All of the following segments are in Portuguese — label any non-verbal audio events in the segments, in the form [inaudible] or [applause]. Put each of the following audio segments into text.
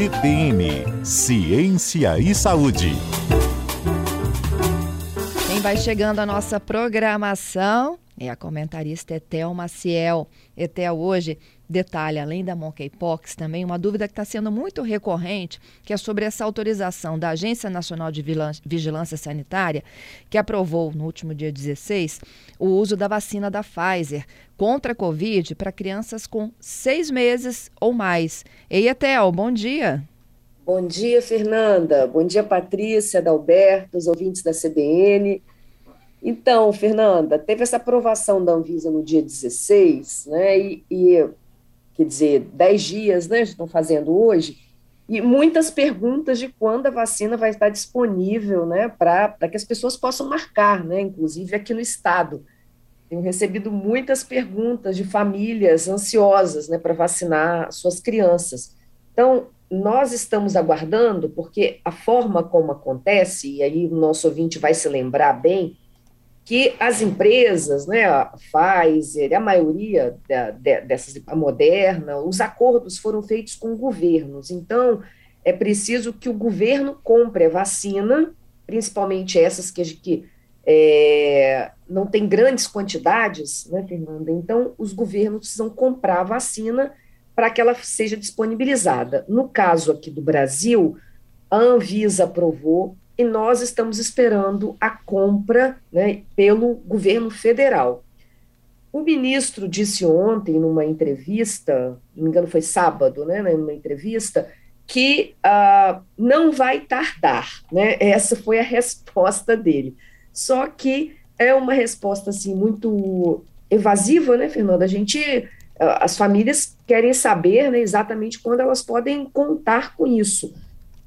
CBN Ciência e Saúde. Quem vai chegando à nossa programação é a comentarista Etel Maciel. Etel hoje detalha, além da monkeypox, também uma dúvida que está sendo muito recorrente, que é sobre essa autorização da Agência Nacional de Vigilância Sanitária, que aprovou no último dia 16 o uso da vacina da Pfizer contra a Covid para crianças com seis meses ou mais. Ei, Etel, bom dia. Bom dia, Fernanda. Bom dia, Patrícia, Dalberto, os ouvintes da CBN. Então, Fernanda, teve essa aprovação da Anvisa no dia 16, né, e, e quer dizer, 10 dias, né, estão fazendo hoje, e muitas perguntas de quando a vacina vai estar disponível, né, para que as pessoas possam marcar, né, inclusive aqui no estado. Tenho recebido muitas perguntas de famílias ansiosas, né, para vacinar suas crianças. Então, nós estamos aguardando, porque a forma como acontece, e aí o nosso ouvinte vai se lembrar bem, que as empresas, né, a Pfizer, a maioria da, de, dessas, a Moderna, os acordos foram feitos com governos. Então, é preciso que o governo compre a vacina, principalmente essas que, que é, não tem grandes quantidades, né, Fernanda? Então, os governos precisam comprar a vacina para que ela seja disponibilizada. No caso aqui do Brasil, a Anvisa aprovou e nós estamos esperando a compra né, pelo governo federal. O ministro disse ontem, numa entrevista, não me engano foi sábado, né, numa entrevista, que uh, não vai tardar, né? Essa foi a [laughs] resposta dele. Só que é uma resposta assim muito evasiva, né, Fernanda? A gente, uh, as famílias querem saber né, exatamente quando elas podem contar com isso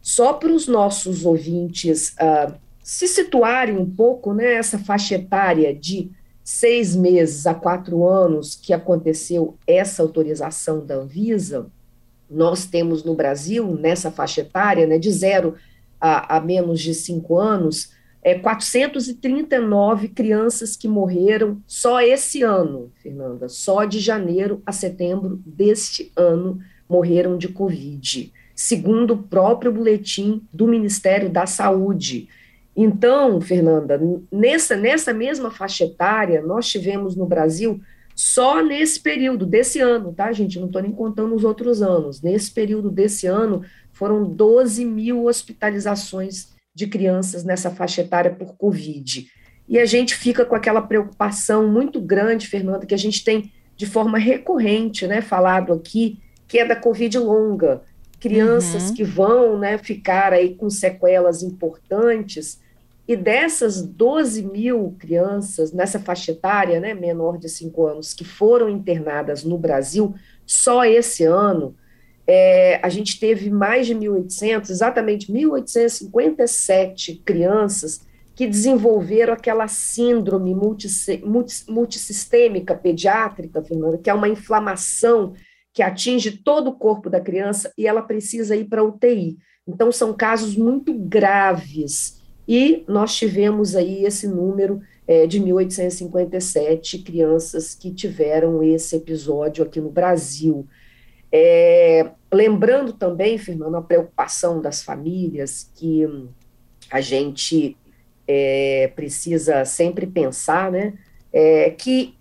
só para os nossos ouvintes uh, se situarem um pouco nessa né, faixa etária de seis meses a quatro anos que aconteceu essa autorização da Anvisa, nós temos no Brasil, nessa faixa etária, né, de zero a, a menos de cinco anos, é, 439 crianças que morreram só esse ano, Fernanda, só de janeiro a setembro deste ano morreram de Covid segundo o próprio boletim do Ministério da Saúde. Então, Fernanda, nessa, nessa mesma faixa etária, nós tivemos no Brasil, só nesse período desse ano, tá, gente? Não estou nem contando os outros anos. Nesse período desse ano, foram 12 mil hospitalizações de crianças nessa faixa etária por Covid. E a gente fica com aquela preocupação muito grande, Fernanda, que a gente tem de forma recorrente, né, falado aqui, que é da Covid longa crianças uhum. que vão né, ficar aí com sequelas importantes, e dessas 12 mil crianças nessa faixa etária, né, menor de 5 anos, que foram internadas no Brasil, só esse ano, é, a gente teve mais de 1.800, exatamente 1.857 crianças que desenvolveram aquela síndrome multissistêmica pediátrica, Fernanda, que é uma inflamação que atinge todo o corpo da criança e ela precisa ir para UTI. Então, são casos muito graves. E nós tivemos aí esse número é, de 1.857 crianças que tiveram esse episódio aqui no Brasil. É, lembrando também, Fernando, a preocupação das famílias, que a gente é, precisa sempre pensar, né, é, que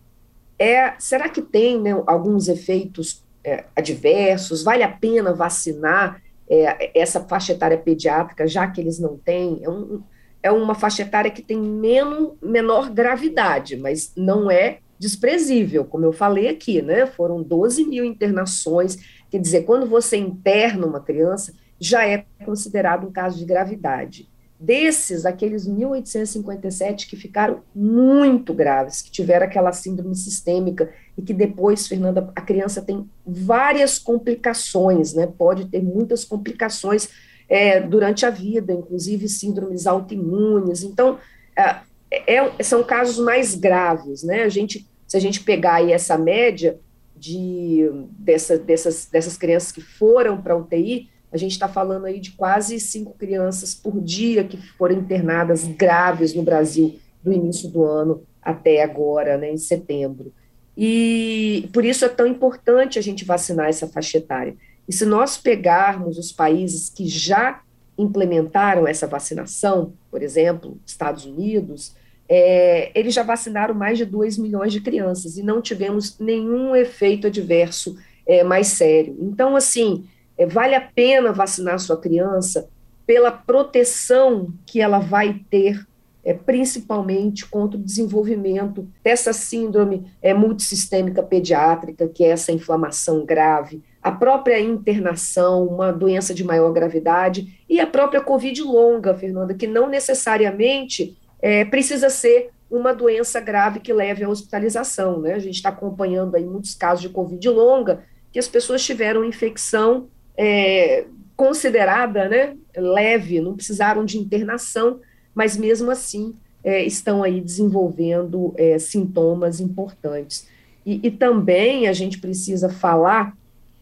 é, será que tem né, alguns efeitos é, adversos, vale a pena vacinar é, essa faixa etária pediátrica, já que eles não têm, é, um, é uma faixa etária que tem menos, menor gravidade, mas não é desprezível, como eu falei aqui, né? Foram 12 mil internações, quer dizer, quando você interna uma criança, já é considerado um caso de gravidade. Desses, aqueles 1.857 que ficaram muito graves, que tiveram aquela síndrome sistêmica e que depois, Fernanda, a criança tem várias complicações, né? Pode ter muitas complicações é, durante a vida, inclusive síndromes autoimunes. Então, é, é, são casos mais graves, né? A gente, se a gente pegar aí essa média de dessa, dessas, dessas crianças que foram para UTI, a gente está falando aí de quase cinco crianças por dia que foram internadas graves no Brasil do início do ano até agora, né, em setembro. E por isso é tão importante a gente vacinar essa faixa etária. E se nós pegarmos os países que já implementaram essa vacinação, por exemplo, Estados Unidos, é, eles já vacinaram mais de 2 milhões de crianças e não tivemos nenhum efeito adverso é, mais sério. Então, assim, é, vale a pena vacinar sua criança pela proteção que ela vai ter, é, principalmente contra o desenvolvimento dessa síndrome é, multissistêmica pediátrica, que é essa inflamação grave, a própria internação, uma doença de maior gravidade, e a própria Covid longa, Fernanda, que não necessariamente é, precisa ser uma doença grave que leve à hospitalização. Né? A gente está acompanhando aí muitos casos de Covid longa, que as pessoas tiveram infecção é, considerada né, leve, não precisaram de internação, mas mesmo assim é, estão aí desenvolvendo é, sintomas importantes. E, e, também a gente precisa falar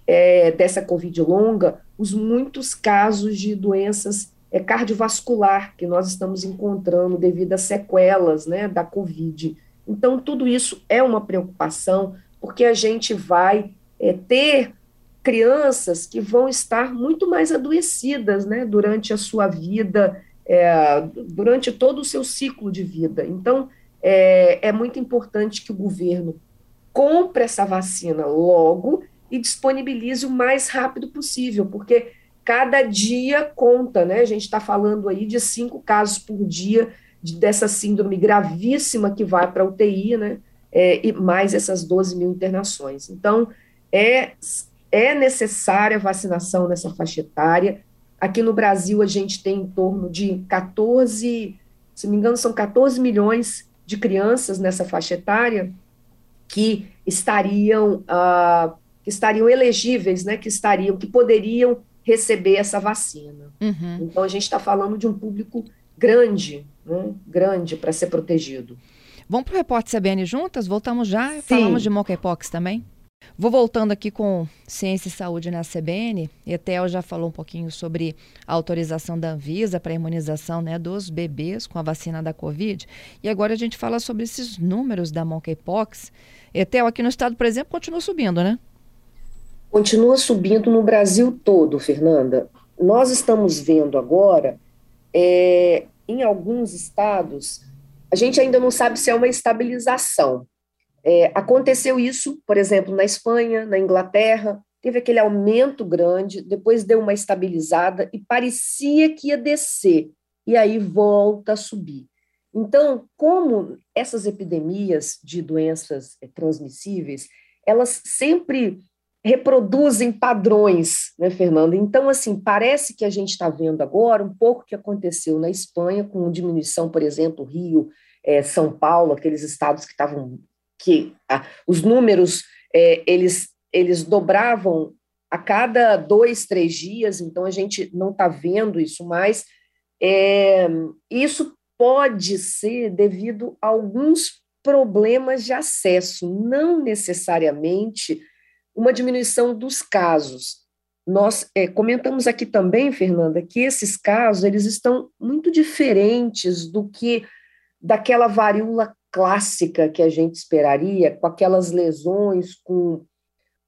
é, dessa Covid longa, os muitos casos de doenças é, cardiovascular que nós estamos encontrando devido às sequelas né, da Covid. Então, tudo isso é uma preocupação, porque a gente vai é, ter crianças que vão estar muito mais adoecidas né, durante a sua vida, é, durante todo o seu ciclo de vida. Então, é, é muito importante que o governo compre essa vacina logo e disponibilize o mais rápido possível, porque cada dia conta, né? A gente está falando aí de cinco casos por dia de, dessa síndrome gravíssima que vai para a UTI, né? É, e mais essas 12 mil internações. Então, é, é necessária a vacinação nessa faixa etária. Aqui no Brasil, a gente tem em torno de 14, se não me engano, são 14 milhões de crianças nessa faixa etária que estariam, uh, que estariam elegíveis, né, que estariam, que poderiam receber essa vacina. Uhum. Então, a gente está falando de um público grande, né, grande para ser protegido. Vamos para o repórter CBN juntas? Voltamos já? Sim. Falamos de monkeypox também? Vou voltando aqui com Ciência e Saúde na CBN. Etel já falou um pouquinho sobre a autorização da Anvisa para imunização né, dos bebês com a vacina da Covid. E agora a gente fala sobre esses números da monkeypox. Etel, aqui no estado, por exemplo, continua subindo, né? Continua subindo no Brasil todo, Fernanda. Nós estamos vendo agora, é, em alguns estados, a gente ainda não sabe se é uma estabilização, é, aconteceu isso, por exemplo, na Espanha, na Inglaterra, teve aquele aumento grande, depois deu uma estabilizada e parecia que ia descer, e aí volta a subir. Então, como essas epidemias de doenças é, transmissíveis, elas sempre reproduzem padrões, né, Fernanda? Então, assim, parece que a gente está vendo agora um pouco o que aconteceu na Espanha, com diminuição, por exemplo, Rio, é, São Paulo, aqueles estados que estavam que os números é, eles, eles dobravam a cada dois, três dias, então a gente não está vendo isso mais. É, isso pode ser devido a alguns problemas de acesso, não necessariamente uma diminuição dos casos. Nós é, comentamos aqui também, Fernanda, que esses casos eles estão muito diferentes do que daquela varíola clássica que a gente esperaria, com aquelas lesões, com,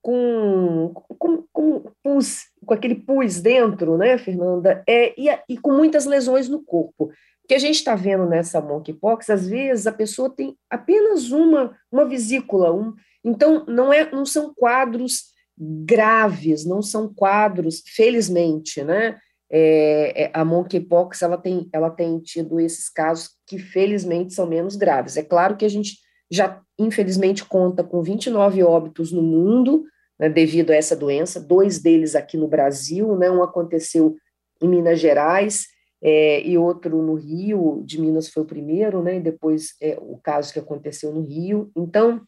com, com, com, pus, com aquele pus dentro, né, Fernanda? É, e, e com muitas lesões no corpo. O que a gente está vendo nessa monkeypox, às vezes a pessoa tem apenas uma, uma vesícula, um, então não, é, não são quadros graves, não são quadros, felizmente, né? É, é, a monkeypox ela tem, ela tem tido esses casos que felizmente são menos graves. É claro que a gente já infelizmente conta com 29 óbitos no mundo né, devido a essa doença, dois deles aqui no Brasil, né, um aconteceu em Minas Gerais é, e outro no Rio, de Minas foi o primeiro, né, e depois é, o caso que aconteceu no Rio. Então,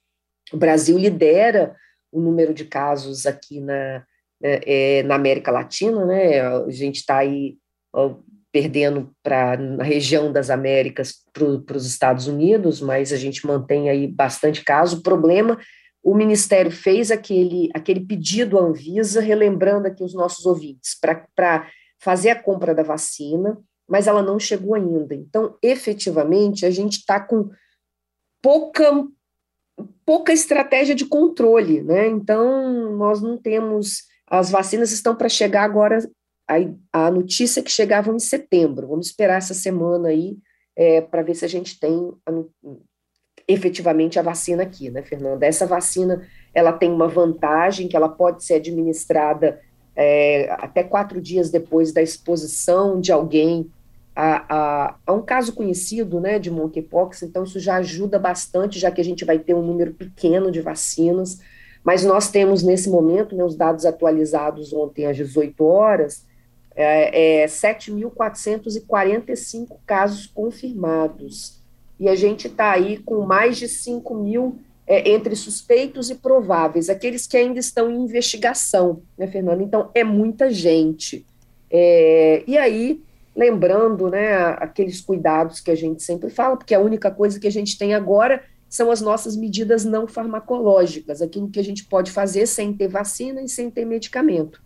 o Brasil lidera o número de casos aqui na, é, é, na América Latina, né? A gente está aí ó, perdendo para na região das Américas para os Estados Unidos, mas a gente mantém aí bastante caso. O problema, o Ministério fez aquele, aquele pedido à Anvisa, relembrando aqui os nossos ouvintes, para fazer a compra da vacina, mas ela não chegou ainda. Então, efetivamente, a gente está com pouca pouca estratégia de controle, né? Então, nós não temos As vacinas estão para chegar agora, a, a notícia que chegavam em setembro. Vamos esperar essa semana aí é, para ver se a gente tem a, efetivamente a vacina aqui, né, Fernanda? Essa vacina ela tem uma vantagem que ela pode ser administrada é, até quatro dias depois da exposição de alguém a, a, a, um caso conhecido né, de monkeypox, então isso já ajuda bastante, já que a gente vai ter um número pequeno de vacinas, mas nós temos nesse momento, né, os dados atualizados ontem às 18 horas, é, é 7.445 casos confirmados, e a gente está aí com mais de 5 mil é, entre suspeitos e prováveis, aqueles que ainda estão em investigação, né, Fernando? Então, é muita gente. É, e aí, lembrando, né, aqueles cuidados que a gente sempre fala, porque a única coisa que a gente tem agora são as nossas medidas não farmacológicas, aquilo que a gente pode fazer sem ter vacina e sem ter medicamento,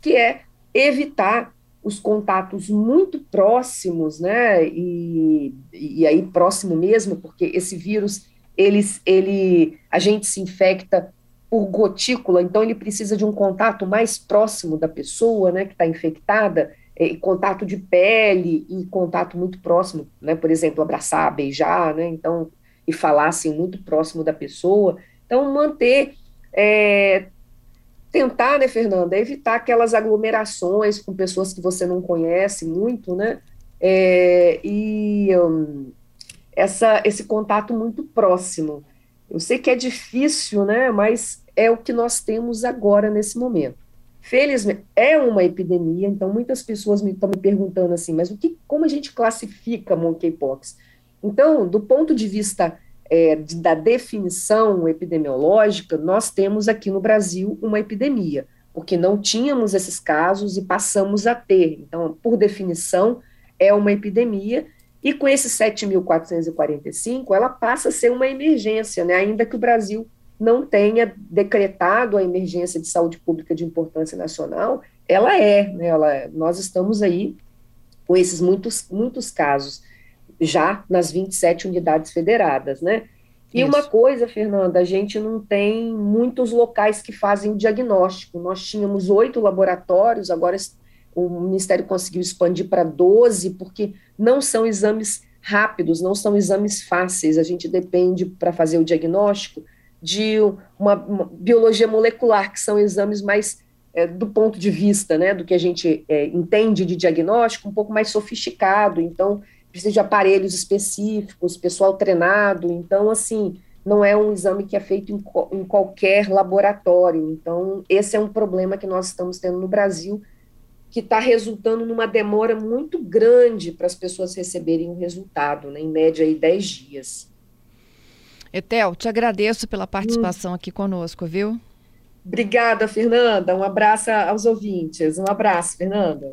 que é evitar os contatos muito próximos, né, e, e aí próximo mesmo, porque esse vírus, ele, ele, a gente se infecta por gotícula, então ele precisa de um contato mais próximo da pessoa, né, que está infectada, e contato de pele e contato muito próximo, né, por exemplo, abraçar, beijar, né, então, e falar assim muito próximo da pessoa, então manter é, tentar, né, Fernanda, evitar aquelas aglomerações com pessoas que você não conhece muito, né, é, e um, essa, esse contato muito próximo. Eu sei que é difícil, né, mas é o que nós temos agora nesse momento. Felizmente, é uma epidemia, então muitas pessoas me estão me perguntando assim, mas o que, como a gente classifica monkeypox? Então, do ponto de vista é, da definição epidemiológica, nós temos aqui no Brasil uma epidemia, porque não tínhamos esses casos e passamos a ter. Então, por definição, é uma epidemia, e com esses 7.445, ela passa a ser uma emergência, né? ainda que o Brasil não tenha decretado a emergência de saúde pública de importância nacional, ela é, né? ela, nós estamos aí com esses muitos, muitos casos já nas 27 unidades federadas, né? E Isso. uma coisa, Fernanda, a gente não tem muitos locais que fazem o diagnóstico. Nós tínhamos oito laboratórios, agora o Ministério conseguiu expandir para 12, porque não são exames rápidos, não são exames fáceis. A gente depende, para fazer o diagnóstico, de uma, uma, biologia molecular, que são exames mais é, do ponto de vista né, do que a gente é, entende de diagnóstico, um pouco mais sofisticado. Então, precisa de aparelhos específicos, pessoal treinado, então, assim, não é um exame que é feito em, em, qualquer laboratório. Então, esse é um problema que nós estamos tendo no Brasil, que está resultando numa demora muito grande para as pessoas receberem o resultado, né, em média aí 10 dias. Etel, te agradeço pela participação hum. aqui conosco, viu? Obrigada, Fernanda. Um abraço aos ouvintes. Um abraço, Fernanda.